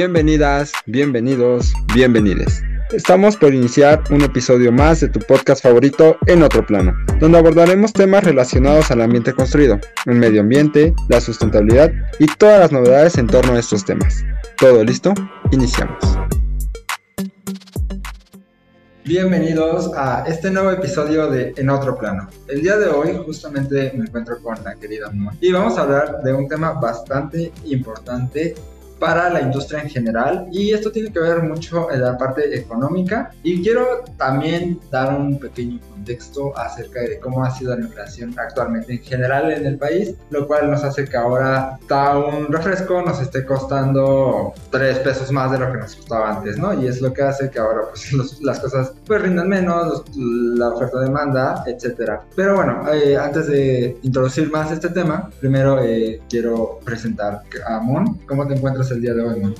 Bienvenidas, bienvenidos, bienvenides. Estamos por iniciar un episodio más de tu podcast favorito en otro plano, donde abordaremos temas relacionados al ambiente construido, el medio ambiente, la sustentabilidad y todas las novedades en torno a estos temas. ¿Todo listo? Iniciamos. Bienvenidos a este nuevo episodio de En otro plano. El día de hoy justamente me encuentro con la querida Mon y vamos a hablar de un tema bastante importante para la industria en general y esto tiene que ver mucho en la parte económica y quiero también dar un pequeño contexto acerca de cómo ha sido la inflación actualmente en general en el país, lo cual nos hace que ahora está un refresco nos esté costando 3 pesos más de lo que nos costaba antes, ¿no? Y es lo que hace que ahora pues las cosas pues rindan menos, la oferta demanda, etcétera. Pero bueno, eh, antes de introducir más este tema, primero eh, quiero presentar a Mon. ¿Cómo te encuentras el día de hoy?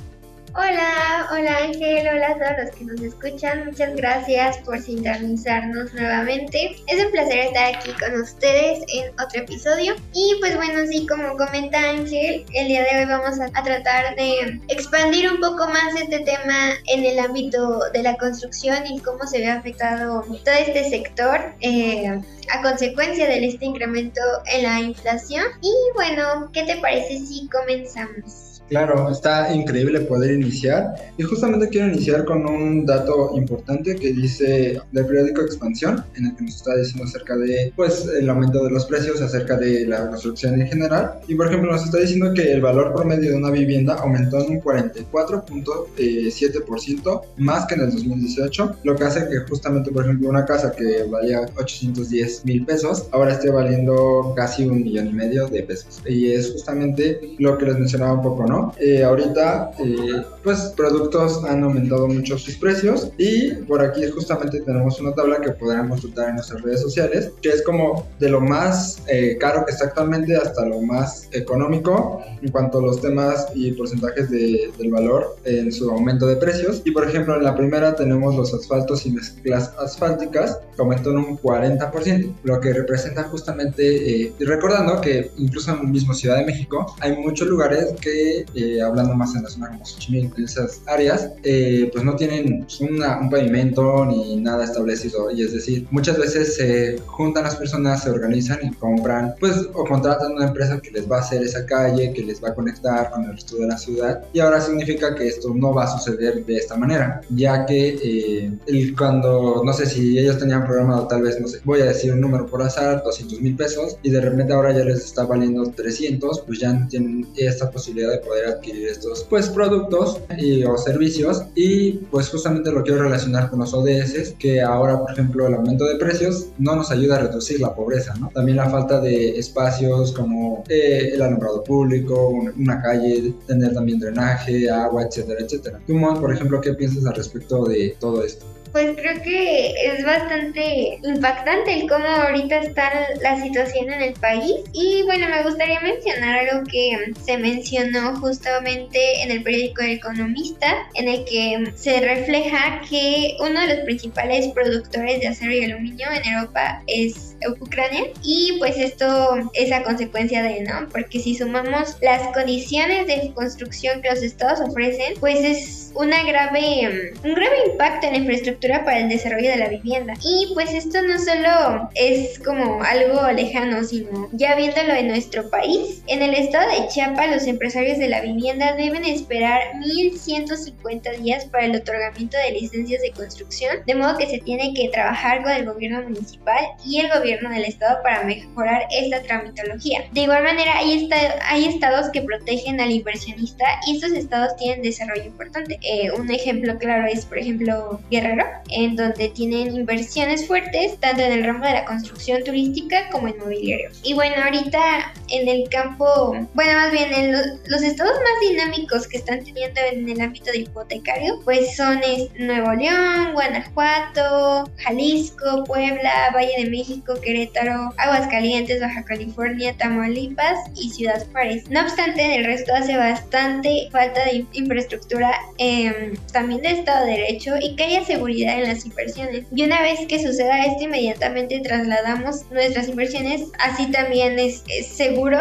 Hola, hola Ángel, hola a todos los que nos escuchan. Muchas gracias por sintonizarnos nuevamente. Es un placer estar aquí con ustedes en otro episodio. Y pues bueno, sí, como comenta Ángel, el día de hoy vamos a, tratar de expandir un poco más este tema en el ámbito de la construcción y cómo se ve afectado todo este sector. Eh, a consecuencia de este incremento en la inflación. Y bueno, ¿qué te parece si comenzamos? Claro, está increíble poder iniciar. Y justamente quiero iniciar con un dato importante que dice del periódico Expansión, en el que nos está diciendo acerca de pues el aumento de los precios, acerca de la construcción en general. Y por ejemplo nos está diciendo que el valor promedio de una vivienda aumentó en un 44.7% más que en el 2018, lo que hace que justamente por ejemplo una casa que valía 810 mil pesos ahora esté valiendo casi un millón y medio de pesos. Y es justamente lo que les mencionaba un poco, ¿no? Eh, ahorita, eh, pues productos han aumentado mucho sus precios y por aquí justamente tenemos una tabla que podrán consultar en nuestras redes sociales, que es como de lo más eh, caro que está actualmente hasta lo más económico en cuanto a los temas y porcentajes de, del valor en su aumento de precios. Y por ejemplo, en la primera tenemos los asfaltos y mezclas asfálticas que aumentó en un 40%, lo que representa justamente, recordando que incluso en el mismo Ciudad de México hay muchos lugares que eh, hablando más en la zona como Xochimilco, en esas áreas, eh, pues no tienen un pavimento ni nada establecido. Y es decir, muchas veces se juntan las personas, se organizan y compran, pues, o contratan una empresa que les va a hacer esa calle, que les va a conectar con el resto de la ciudad. Y ahora significa que esto no va a suceder de esta manera, ya que eh, cuando, no sé si ellos tenían programado tal vez, no sé, voy a decir un número por azar, 200 mil pesos, y de repente ahora ya les está valiendo 300, pues ya tienen esta posibilidad de poder adquirir estos pues productos y, o servicios. Y pues justamente lo quiero relacionar con los ODS que ahora por ejemplo el aumento de precios no nos ayuda a reducir la pobreza ¿no? también la falta de espacios como eh, el alumbrado público una calle tener también drenaje agua etcétera etcétera. Tú por ejemplo qué piensas al respecto de todo esto pues creo que es bastante impactante el cómo ahorita está la situación en el país. Y bueno, me gustaría mencionar algo que se mencionó justamente en el periódico El Economista, en el que se refleja que uno de los principales productores de acero y aluminio en Europa es Ucrania. Y pues esto es a consecuencia de, ¿no? Porque si sumamos las condiciones de construcción que los estados ofrecen, pues es una grave, un grave impacto en la infraestructura para el desarrollo de la vivienda. Y pues esto no solo es como algo lejano, sino ya viéndolo en nuestro país. En el estado de Chiapas, los empresarios de la vivienda deben esperar 1.150 días para el otorgamiento de licencias de construcción, de modo que se tiene que trabajar con el gobierno municipal y el gobierno del estado para mejorar esta tramitología. De igual manera, hay, hay estados que protegen al inversionista y estos estados tienen desarrollo importante. Eh, un ejemplo claro es, por ejemplo, Guerrero, en donde tienen inversiones fuertes, tanto en el ramo de la construcción turística como en mobiliario. Y bueno, ahorita en el campo, bueno, más bien en los estados más dinámicos que están teniendo en el ámbito de hipotecario, pues son Nuevo León, Guanajuato, Jalisco, Puebla, Valle de México, Querétaro, Aguascalientes, Baja California, Tamaulipas y Ciudad Juárez. No obstante, en el resto hace bastante falta de infraestructura, em, también de Estado de Derecho y que haya seguridad en las inversiones. Y una vez que suceda esto, inmediatamente trasladamos nuestras inversiones, así también es, seguro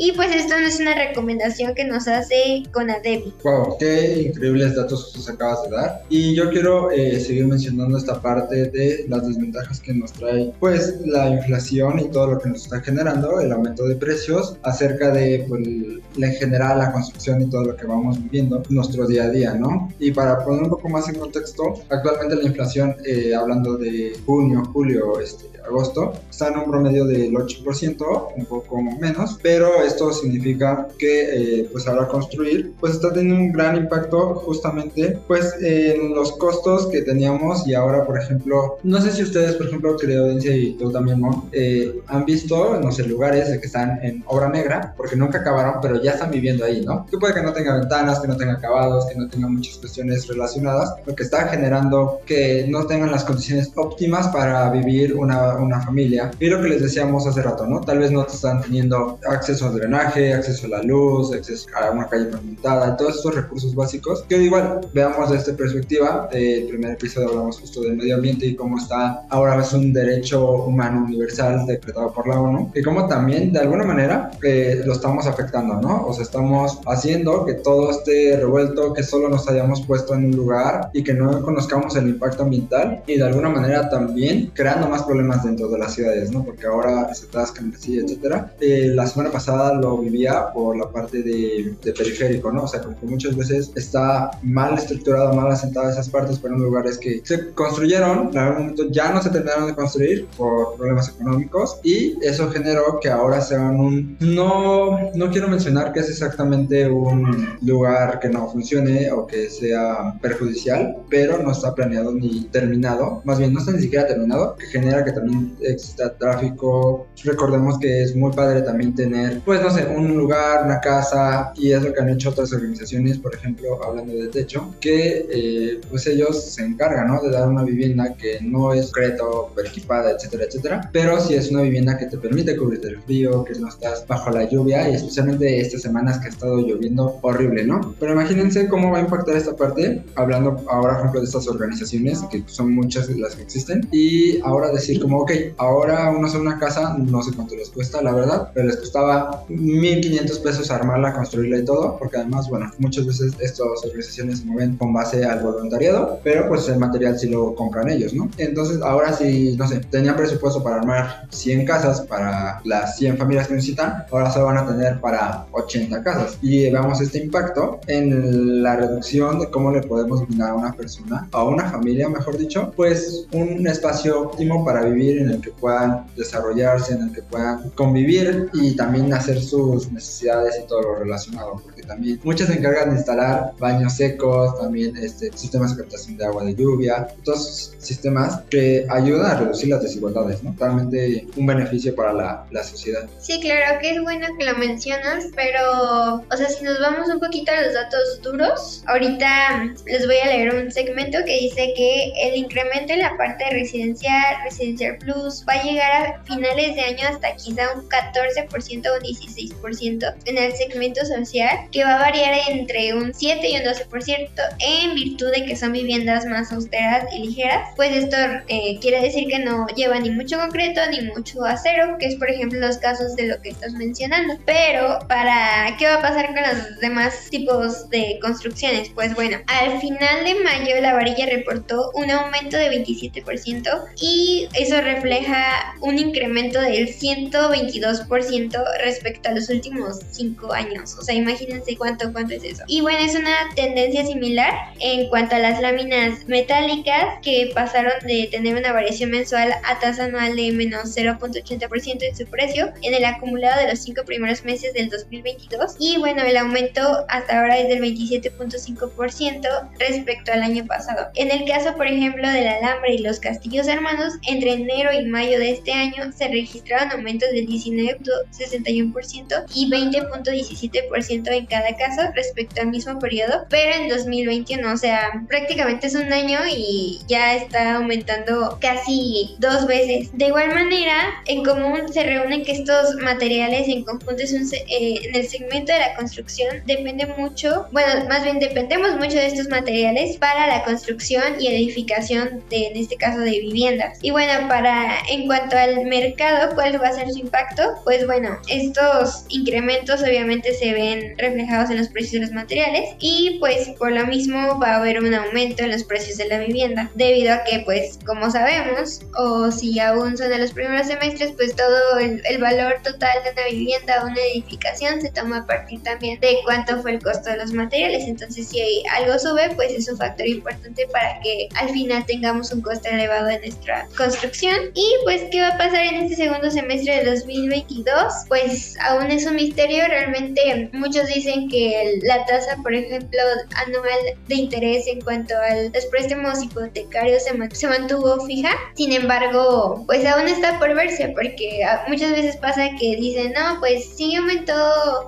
Y pues esto no es una recomendación que nos hace Conadevi. Wow, qué increíbles datos nos acabas de dar. Y yo quiero eh, seguir mencionando esta parte de las desventajas que nos trae pues la inflación y todo lo que nos está generando, el aumento de precios, acerca de pues, en general la construcción y todo lo que vamos viviendo nuestro día a día, ¿no? Y para poner un poco más en contexto, actualmente la inflación, eh, hablando de junio, julio, este, agosto, está en un promedio del 8%, un poco menos, pero esto significa que eh, pues ahora construir pues está teniendo un gran impacto justamente pues en los costos que teníamos y ahora por ejemplo, no sé si ustedes por ejemplo, audiencia y tú también. Eh, han visto, no sé, lugares que están en obra negra porque nunca acabaron, pero ya están viviendo ahí, ¿no? Que puede que no tenga ventanas, que no tenga acabados, que no tenga muchas cuestiones relacionadas, lo que está generando que no tengan las condiciones óptimas para vivir una, una familia. Y lo que les decíamos hace rato, ¿no? Tal vez no están teniendo acceso al drenaje, acceso a la luz, acceso a una calle pavimentada, todos estos recursos básicos. Que igual, veamos desde esta perspectiva, el primer episodio hablamos justo del medio ambiente y cómo está ahora es un derecho humano universal decretado por la ONU, y cómo también de alguna manera eh, lo estamos afectando, ¿no? O sea, estamos haciendo que todo esté revuelto, que solo nos hayamos puesto en un lugar y que no conozcamos el impacto ambiental y de alguna manera también creando más problemas dentro de las ciudades, ¿no? Porque ahora se atascan así, etcétera. Eh, la semana pasada lo vivía por la parte de, periférico, ¿no? O sea, como que muchas veces está mal estructurado, mal asentado esas partes, pero en lugares que se construyeron, en algún momento ya no se terminaron de construir por problemas económicos y eso generó que ahora sean un... No, no quiero mencionar que es exactamente un lugar que no funcione o que sea perjudicial, pero no está planeado ni terminado, más bien no está ni siquiera terminado, que genera que también exista tráfico. Recordemos que es muy padre también tener, pues no sé, un lugar, una casa, y es lo que han hecho otras organizaciones, por ejemplo, hablando de techo, que eh, pues ellos se encargan, ¿no? De dar una vivienda que no es concreto, equipada, etcétera, etcétera, pero si es una vivienda que te permite cubrirte el frío, que no estás bajo la lluvia, y especialmente estas semanas que ha estado lloviendo horrible, ¿no? Pero imagínense cómo va a impactar esta parte, hablando ahora, por ejemplo, de estas organizaciones, que son muchas las que existen, y ahora decir ok, ahora uno hace una casa, no sé cuánto les cuesta, la verdad, pero les costaba 1.500 pesos armarla, construirla y todo, porque además, bueno, muchas veces estas organizaciones se mueven con base al voluntariado, pero pues el material sí lo compran ellos, ¿no? Entonces, ahora si, no sé, tenían presupuesto para armar 100 casas para las 100 familias que necesitan, ahora solo van a tener para 80 casas. Y veamos este impacto en la reducción de cómo le podemos brindar a una persona, a una familia, mejor dicho, pues un espacio óptimo para vivir en el que puedan desarrollarse, en el que puedan convivir y también hacer sus necesidades y todo lo relacionado, también muchas se encargan de instalar baños secos, también este, sistemas de captación de agua de lluvia, todos sistemas que ayudan a reducir las desigualdades, ¿no? Totalmente un beneficio para la, la sociedad. Sí, claro que es bueno que lo mencionas, pero, o sea, si nos vamos un poquito a los datos duros, ahorita les voy a leer un segmento que dice que el incremento en la parte residencial, residencial plus, va a llegar a finales de año hasta quizá un 14% o un 16% en el segmento social, que va a variar entre un 7 y un 12% en virtud de que son viviendas más austeras y ligeras. Pues esto eh, quiere decir que no lleva ni mucho concreto ni mucho acero, que es por ejemplo los casos de lo que estás mencionando. Pero para qué va a pasar con los demás tipos de construcciones? Pues bueno, al final de mayo la varilla reportó un aumento de 27% y eso refleja un incremento del 122% respecto a los últimos 5 años. O sea, imagínense cuánto, cuánto es eso. Y bueno, es una tendencia similar en cuanto a las láminas metálicas que pasaron de tener una variación mensual a tasa anual de menos 0.80% en su precio en el acumulado de los 5 primeros meses del 2022. Y bueno, el aumento hasta ahora es del 27.5% respecto al año pasado. En el caso, por ejemplo, del alambre y los castillos hermanos, entre enero y mayo de este año se registraron aumentos del 19.61% y 20.17% en cada caso respecto al mismo periodo, pero en 2021, o sea, prácticamente es un año y ya está aumentando casi dos veces. De igual manera, en común se reúnen que estos materiales en conjunto es un, eh, en el segmento de la construcción depende mucho, bueno, más bien dependemos mucho de estos materiales para la construcción y edificación de, en este caso, de viviendas. Y bueno, para en cuanto al mercado, ¿cuál va a ser su impacto? Pues bueno, esto estos incrementos obviamente se ven reflejados en los precios de los materiales y pues por lo mismo va a haber un aumento en los precios de la vivienda debido a que pues como sabemos o si aún son de los primeros semestres pues todo el, el valor total de una vivienda o una edificación se toma a partir también de cuánto fue el costo de los materiales. Entonces si algo sube pues es un factor importante para que al final tengamos un coste elevado de nuestra construcción. Y pues qué va a pasar en este segundo semestre de 2022 pues aún es un misterio. Realmente muchos dicen que la tasa por ejemplo anual de interés en cuanto a los préstamos hipotecarios se mantuvo fija. Sin embargo pues aún está por verse porque muchas veces pasa que dicen no pues sí aumentó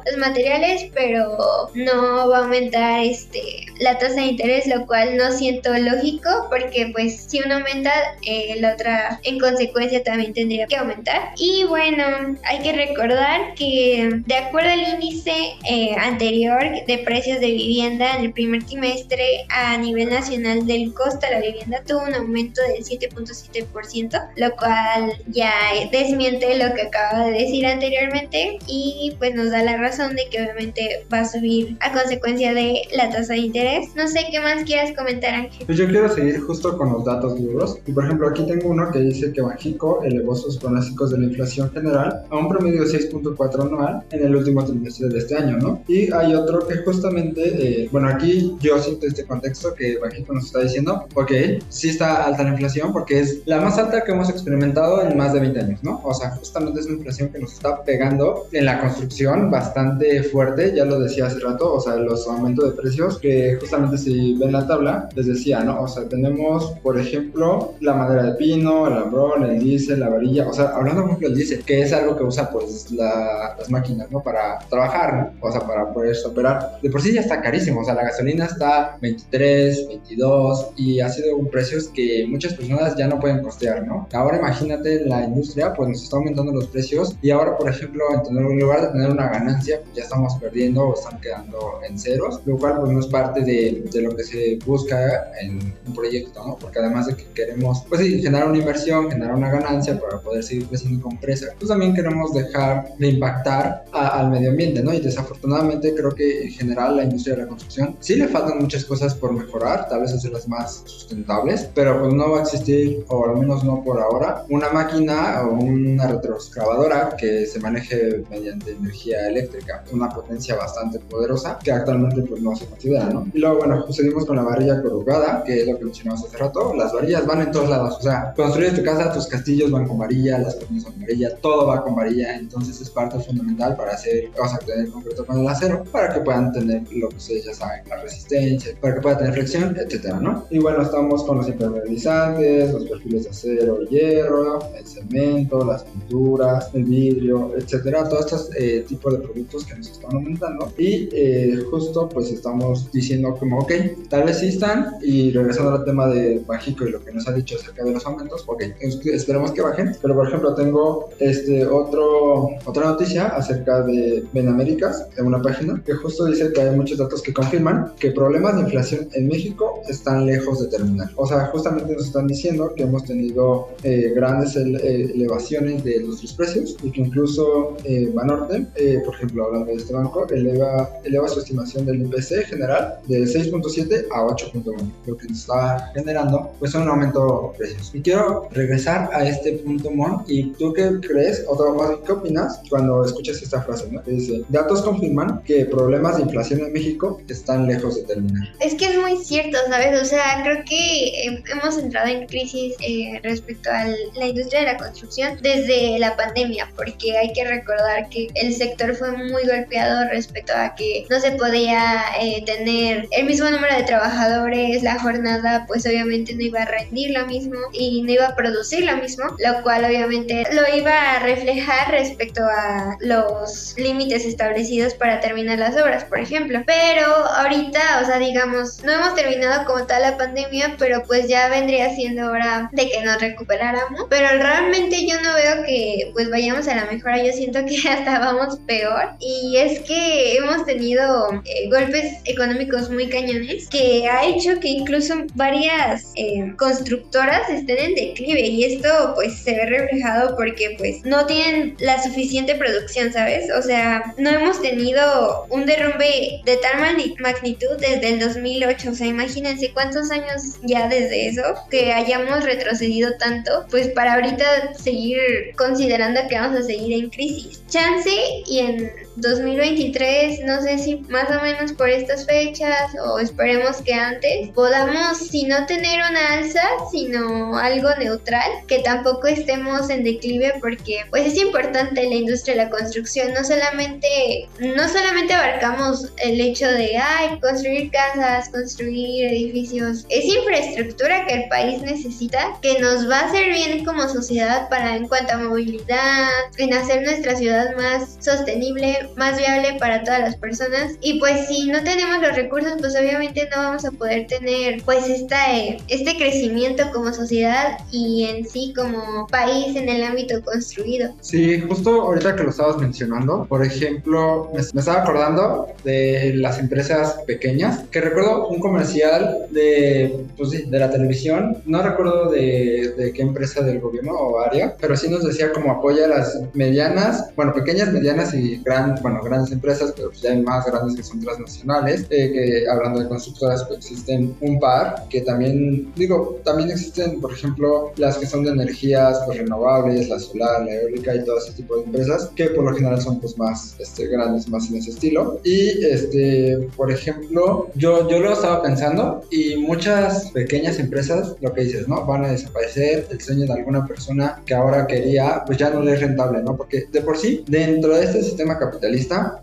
los materiales pero no va a aumentar este la tasa de interés lo cual no siento lógico porque pues si uno aumenta eh, la otra en consecuencia también tendría que aumentar. Y bueno hay que recordar que de acuerdo al índice eh, anterior de precios de vivienda en el primer trimestre a nivel nacional del costo de la vivienda tuvo un aumento del 7.7%, lo cual ya desmiente lo que acaba de decir anteriormente y pues nos da la razón de que obviamente va a subir a consecuencia de la tasa de interés. No sé qué más quieras comentar, Ángel. Pues yo quiero seguir justo con los datos duros. Y por ejemplo, aquí tengo uno que dice que Banjico elevó sus pronósticos de la inflación general a un promedio de 6.4 anual en el último trimestre de este año, ¿no? Y hay otro que justamente, eh, bueno, aquí yo siento este contexto que Banjico nos está diciendo, ok, sí está alta la inflación porque es la más alta que hemos experimentado en más de 20 años, ¿no? O sea, justamente es una inflación que nos está pegando en la construcción bastante fuerte, ya lo decía hace rato, o sea, los aumentos de precios que justamente si ven la tabla, les decía, ¿no? O sea, tenemos, por ejemplo, la madera de pino, el ambrón, el diésel, la varilla, o sea, hablando por ejemplo del diésel, que es algo que usa pues las máquinas, ¿no? Para trabajar, ¿no? O sea, para poder operar. De por sí ya está carísimo, o sea, la gasolina está 23, 22 y ha sido un precio que muchas personas ya no pueden costear, ¿no? Ahora imagínate la industria, pues nos está aumentando los precios y ahora, por ejemplo, en lugar de tener una ganancia, pues ya estamos perdiendo o están quedando en ceros, lo cual pues no es parte de, de lo que se busca en un proyecto, ¿no? Porque además de que queremos, pues sí, generar una inversión, generar una ganancia para poder seguir creciendo como empresa, pues también queremos dejar de impactar al medio ambiente, ¿no? Y desafortunadamente creo que en general la industria de la construcción sí le faltan muchas cosas por mejorar, tal vez hacerlas más sustentables, pero pues no va a existir, o al menos no por ahora, una máquina o una retroexcavadora que se maneje mediante energía eléctrica, una potencia bastante poderosa que actualmente pues no se considera, ¿no? Y luego, bueno, pues seguimos con la varilla corrugada, que es lo que mencionamos hace rato, las varillas van en todos lados, o sea, construyes tu casa, tus castillos van con varilla, las columnas con varilla, todo va con varilla, entonces es parte fundamental para hacer, o sea, tener concreto con el acero, para que puedan tener lo que ustedes ya saben, la resistencia, para que pueda tener flexión, etcétera, ¿no? Y bueno, estamos con los impermeabilizantes, los perfiles de acero y hierro, el cemento, las pinturas, el vidrio, etcétera, todos estos eh, tipos de productos que nos están aumentando y eh, justo pues estamos diciendo como, ok, tal vez sí están y regresando al tema de Bajico y lo que nos ha dicho acerca de los aumentos, ok, esperemos que bajen, pero por ejemplo tengo este otro, otra noticia acerca de Benaméricas, en una página, que justo dice que hay muchos datos que confirman que problemas de inflación en México están lejos de terminar. O sea, justamente nos están diciendo que hemos tenido eh, grandes eh, elevaciones de nuestros precios y que incluso eh, Banorte, eh, por ejemplo, hablando de este banco, eleva, eleva su estimación del IPC general de 6.7 a 8.1, lo que está generando pues un aumento de precios. Y quiero regresar a este punto, Mon, y tú qué crees, o qué opinas cuando escuchas esta frase, ¿no? Que dice, datos confirman que problemas de inflación en México están lejos de terminar. Es que es muy cierto, ¿sabes? O sea, creo que hemos entrado en crisis eh, respecto a la industria de la construcción desde la pandemia, porque hay que recordar que el sector fue muy golpeado respecto a que no se podía eh, tener el mismo número de trabajadores, la jornada pues obviamente no iba a rendir lo mismo y no iba a producir lo mismo, lo cual obviamente lo iba a reflejar respecto a los límites establecidos para terminar las obras, por ejemplo. Pero ahorita, o sea, digamos, no hemos terminado como tal la pandemia, pero pues ya vendría siendo hora de que nos recuperáramos. Pero realmente yo no veo que pues vayamos a la mejora, yo siento que hasta vamos peor. Y es que hemos tenido eh, golpes económicos muy cañones que ha hecho que incluso varias eh, constructoras estén en declive y esto pues se ve reflejado porque pues no tienen la suficiente producción, ¿sabes? O sea, no hemos tenido un derrumbe de tal magnitud desde el 2008. O sea, imagínense cuántos años ya desde eso que hayamos retrocedido tanto, pues para ahorita seguir considerando que vamos a seguir en crisis. Chance y en 2023, no sé si más o menos por estas fechas o esperemos que antes, podamos, si no tener una alza, sino algo neutral, que tampoco estemos en declive porque pues es importante la industria de la construcción, no solamente, no solamente abarcamos el hecho de, ay, construir casas, construir edificios, es infraestructura que el país necesita, que nos va a hacer bien como sociedad para en cuanto a movilidad, en hacer nuestra ciudad más sostenible, más viable para todas las personas. Y pues si no tenemos los recursos, pues obviamente no vamos a poder tener pues esta, eh, este crecimiento como sociedad y en sí como país en el ámbito construido. Sí, justo ahorita que lo estabas mencionando, por ejemplo, me, estaba acordando de las empresas pequeñas, que recuerdo un comercial de, pues de la televisión, no recuerdo de, de qué empresa del gobierno o área, pero sí nos decía como apoya a las medianas, bueno, pequeñas, medianas y grandes bueno, grandes empresas, pero pues ya hay más grandes que son transnacionales, eh, que hablando de constructoras, pues existen un par, que también, digo, también existen, por ejemplo, las que son de energías pues, renovables, la solar, la eólica y todo ese tipo de empresas, que por lo general son pues más este, grandes, más en ese estilo. Y, este, por ejemplo, yo, yo lo estaba pensando y muchas pequeñas empresas, lo que dices, ¿no? Van a desaparecer, el sueño de alguna persona que ahora quería, pues ya no le es rentable, ¿no? Porque de por sí, dentro de este sistema capitalista,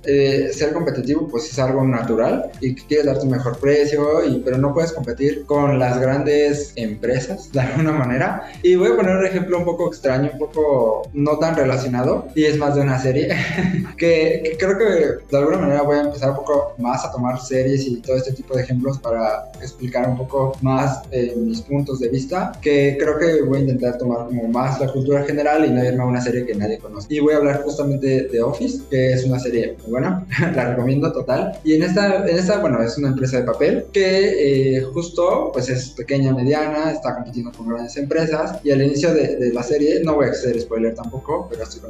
eh, ser competitivo pues es algo natural y que quieres dar tu mejor precio, y, pero no puedes competir con las grandes empresas de alguna manera. Y voy a poner un ejemplo un poco extraño, un poco no tan relacionado, y es más de una serie, que, creo que de alguna manera voy a empezar un poco más a tomar series y todo este tipo de ejemplos para explicar un poco más eh, mis puntos de vista, que creo que voy a intentar tomar como más la cultura general y no irme a una serie que nadie conoce. Y voy a hablar justamente de Office, que es una serie muy buena, la recomiendo total. Y en esta, en esta, bueno, es una empresa de papel que eh, justo pues es pequeña, mediana, está compitiendo con grandes empresas y al inicio de, la serie, no voy a hacer spoiler tampoco, pero estoy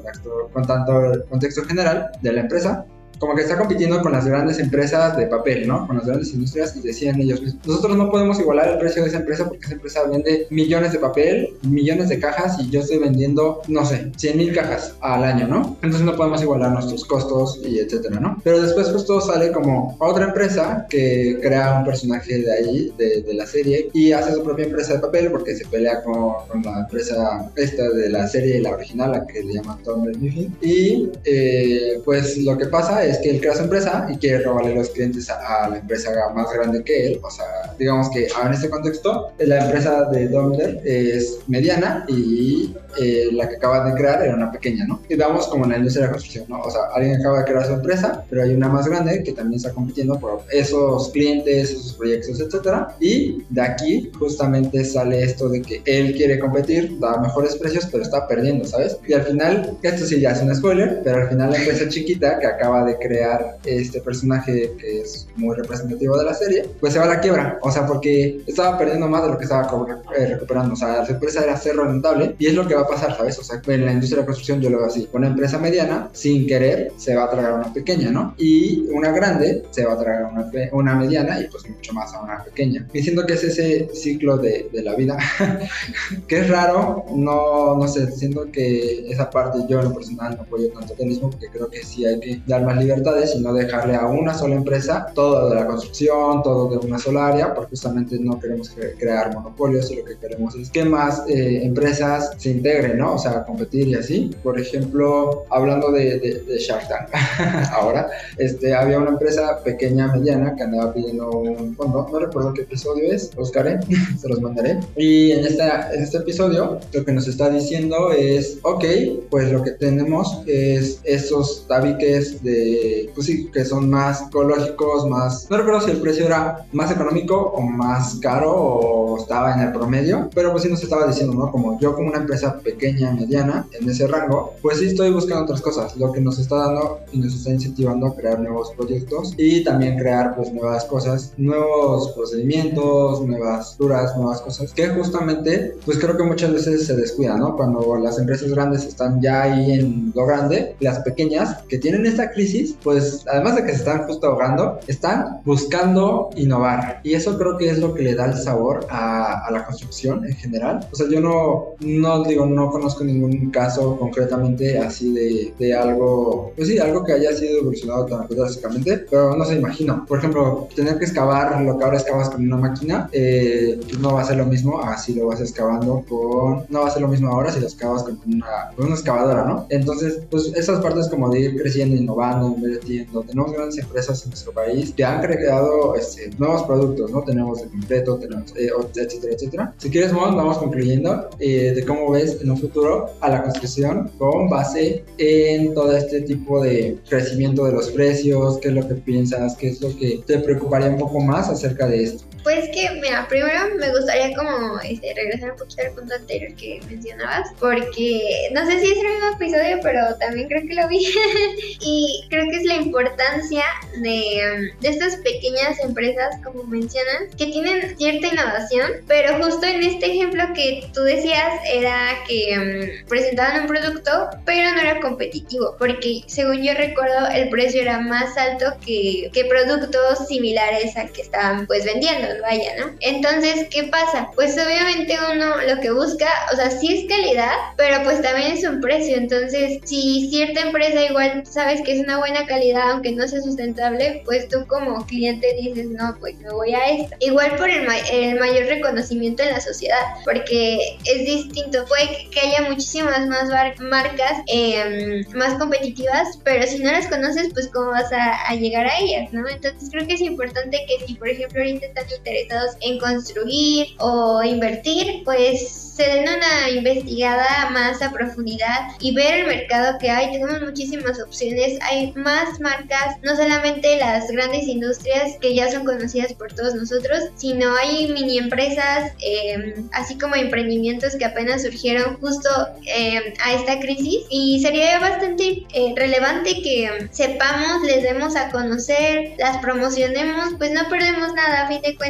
contando el contexto general de la empresa, como que está compitiendo con las grandes empresas de papel, ¿no? Con las grandes industrias y decían ellos mismos, nosotros no podemos igualar el precio de esa empresa porque esa empresa vende millones de papel, millones de cajas y yo estoy vendiendo, no sé, 100 mil cajas al año, ¿no? Entonces no podemos igualar nuestros costos y etcétera, ¿no? Pero después justo sale como otra empresa que crea un personaje de ahí, de, la serie, y hace su propia empresa de papel porque se pelea con, la empresa esta de la serie, la original, la que le llaman Thunder Mifflin. Y eh, pues lo que pasa es que él crea su empresa y quiere robarle los clientes a, la empresa más grande que él. O sea, digamos que en este contexto, la empresa de Domler es mediana y eh, la que acaba de crear era una pequeña, ¿no? Y vamos como en la industria de la construcción, ¿no? O sea, alguien acaba de crear su empresa, pero hay una más grande que también está compitiendo por esos clientes, esos proyectos, etcétera. Y de aquí justamente sale esto de que él quiere competir, da mejores precios, pero está perdiendo, ¿sabes? Y al final, esto sí ya es un spoiler, pero al final la empresa chiquita que acaba de crear este personaje que es muy representativo de la serie, pues se va a la quiebra. O sea, porque estaba perdiendo más de lo que estaba eh, recuperando. O sea, la empresa era ser rentable y es lo que va a pasar, ¿sabes? O sea, en la industria de la construcción yo lo veo así. Una empresa mediana, sin querer, se va a tragar una pequeña, ¿no? Y una grande se va a tragar una, una mediana y pues mucho más a una pequeña. Y siento que es ese ciclo de, de la vida que es raro, no, no sé, siento que esa parte yo en lo personal no apoyo tanto mismo porque creo que sí hay que dar más libertades y no dejarle a una sola empresa todo de la construcción, todo de una sola área, porque justamente no queremos crear monopolios y lo que queremos es que más eh, empresas se integren, ¿no? O sea, competir y así. Por ejemplo, hablando de, de, Shark Tank, ahora, este, había una empresa pequeña, mediana, que andaba pidiendo un fondo, no recuerdo qué episodio es, buscaré, se los mandaré. Y en, esta, en este episodio, lo que nos está diciendo es, ok, pues lo que tenemos es esos tabiques de que, pues sí, que son más ecológicos, más... No recuerdo si el precio era más económico o más caro o estaba en el promedio, pero pues sí nos estaba diciendo, ¿no? Como yo como una empresa pequeña, mediana, en ese rango, pues sí estoy buscando otras cosas, lo que nos está dando y nos está incentivando a crear nuevos proyectos y también crear pues nuevas cosas, nuevos procedimientos, nuevas duras, nuevas cosas, que justamente pues creo que muchas veces se descuida, ¿no? Cuando las empresas grandes están ya ahí en lo grande, las pequeñas que tienen esta crisis, pues además de que se están justo ahogando, están buscando innovar y eso creo que es lo que le da el sabor a, a la construcción en general. O sea, yo no, no digo, no conozco ningún caso concretamente así de, de algo, pues sí, algo que haya sido evolucionado tan drásticamente, pero no se imagina. Por ejemplo, tener que excavar lo que ahora excavas con una máquina, eh, pues no va a ser lo mismo así lo vas excavando con, no va a ser lo mismo ahora si lo excavas con una, con una excavadora, ¿no? Entonces, pues esas partes como de ir creciendo, innovando, invirtiendo, tenemos grandes empresas en nuestro país que han creado este, nuevos productos, ¿no? Tenemos de concreto, tenemos, eh, etcétera, etcétera. Si quieres, vamos concluyendo eh, de cómo ves en un futuro a la construcción con base en todo este tipo de crecimiento de los precios, qué es lo que piensas, qué es lo que te preocuparía un poco más acerca de esto. Pues que, mira, primero me gustaría como este, regresar un poquito al punto anterior que mencionabas, porque no sé si es el mismo episodio, pero también creo que lo vi. y creo que es la importancia de, de estas pequeñas empresas, como mencionas, que tienen cierta innovación, pero justo en este ejemplo que tú decías era que um, presentaban un producto, pero no era competitivo, porque según yo recuerdo, el precio era más alto que, que productos similares al que estaban pues vendiendo vaya, ¿no? Entonces, ¿qué pasa? Pues obviamente uno lo que busca, o sea, sí es calidad, pero pues también es un precio. Entonces, si cierta empresa igual sabes que es una buena calidad, aunque no sea sustentable, pues tú como cliente dices, no, pues me voy a esto. Igual por el, el mayor reconocimiento en la sociedad, porque es distinto. Puede que haya muchísimas más marcas eh, más competitivas, pero si no las conoces, pues cómo vas a, a llegar a ellas, ¿no? Entonces creo que es importante que si, por ejemplo, ahorita están interesados en construir o invertir, pues se den una investigada más a profundidad y ver el mercado que hay. Tenemos muchísimas opciones, hay más marcas, no solamente las grandes industrias que ya son conocidas por todos nosotros, sino hay mini empresas, em, así como emprendimientos que apenas surgieron justo em, a esta crisis y sería bastante eh, relevante que sepamos, les demos a conocer, las promocionemos, pues no perdemos nada, a fin de cuentas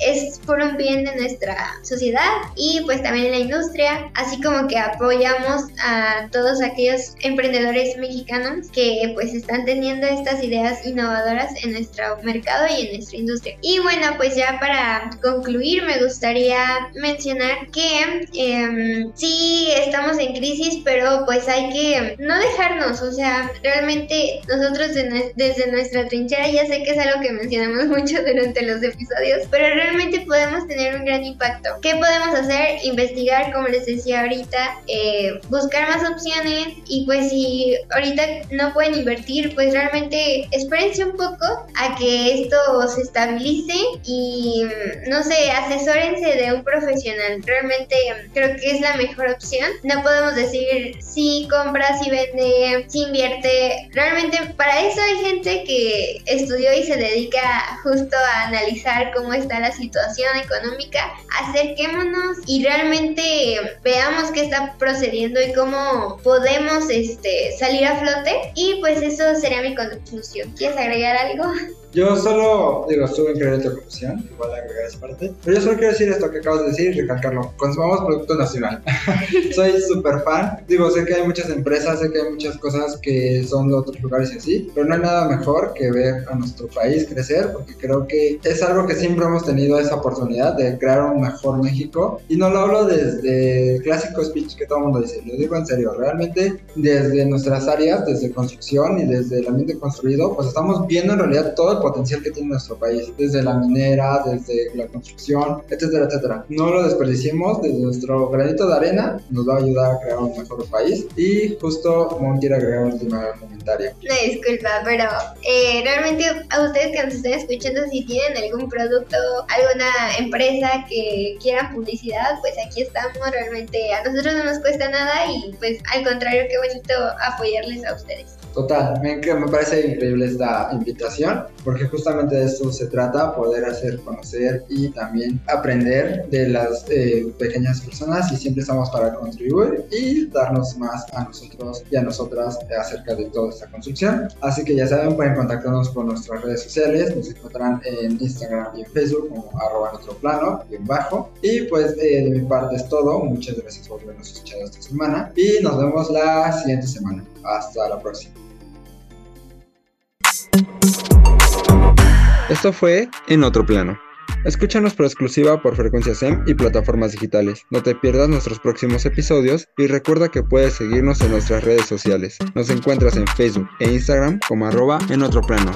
es por un bien de nuestra sociedad y pues también la industria, así como que apoyamos a todos aquellos emprendedores mexicanos que pues están teniendo estas ideas innovadoras en nuestro mercado y en nuestra industria. Y bueno, pues ya para concluir me gustaría mencionar que eh, sí estamos en crisis, pero pues hay que no dejarnos, o sea, realmente nosotros desde nuestra trinchera ya sé que es algo que mencionamos mucho durante los episodios, pero realmente podemos tener un gran impacto. ¿Qué podemos hacer? Investigar como les decía ahorita, eh, buscar más opciones y pues si ahorita no pueden invertir, pues realmente espérense un poco a que esto se estabilice y no sé, asesórense de un profesional. Realmente creo que es la mejor opción. No podemos decir si compra, si vende, si invierte. Realmente para eso hay gente que estudió y se dedica justo a analizar cómo está la situación económica. Acerquémonos y realmente veamos qué está procediendo y cómo podemos este, salir a flote. Y pues eso sería mi conclusión. ¿Quieres agregar algo? Yo solo, digo, estuve en tu Corrupción, igual agregar esa parte. Pero yo solo quiero decir esto que acabas de decir y recalcarlo. Consumamos producto nacional. Soy súper fan. Digo, sé que hay muchas empresas, sé que hay muchas cosas que son de otros lugares y así, pero no hay nada mejor que ver a nuestro país crecer, porque creo que es algo que siempre hemos tenido esa oportunidad de crear un mejor México. Y no lo hablo desde el clásico speech que todo el mundo dice, lo digo en serio. Realmente, desde nuestras áreas, desde construcción y desde el ambiente construido, pues estamos viendo en realidad todo potencial que tiene nuestro país, desde la minera, desde la construcción, etcétera, etcétera. No lo desperdiciemos, desde nuestro granito de arena nos va a ayudar a crear un mejor país. Y justo Mon quiere agregar un último comentario. No, disculpa, pero eh, realmente a ustedes que nos estén escuchando, si tienen algún producto, alguna empresa que quieran publicidad, pues aquí estamos. Realmente a nosotros no nos cuesta nada y pues al contrario, qué bonito apoyarles a ustedes. Total, me, me parece increíble esta invitación, porque justamente de esto se trata, poder hacer conocer y también aprender de las eh, pequeñas personas y siempre estamos para contribuir y darnos más a nosotros y a nosotras acerca de toda esta construcción. Así que ya saben, pueden contactarnos por nuestras redes sociales, nos encontrarán en Instagram y en Facebook como arroba nuestro plano, bien bajo. Y pues eh, de mi parte es todo, muchas gracias por habernos escuchado esta semana y nos vemos la siguiente semana. Hasta la próxima. Esto fue En Otro Plano. Escúchanos por exclusiva por Frecuencia SEM y plataformas digitales. No te pierdas nuestros próximos episodios y recuerda que puedes seguirnos en nuestras redes sociales. Nos encuentras en Facebook e Instagram como arroba en otro plano.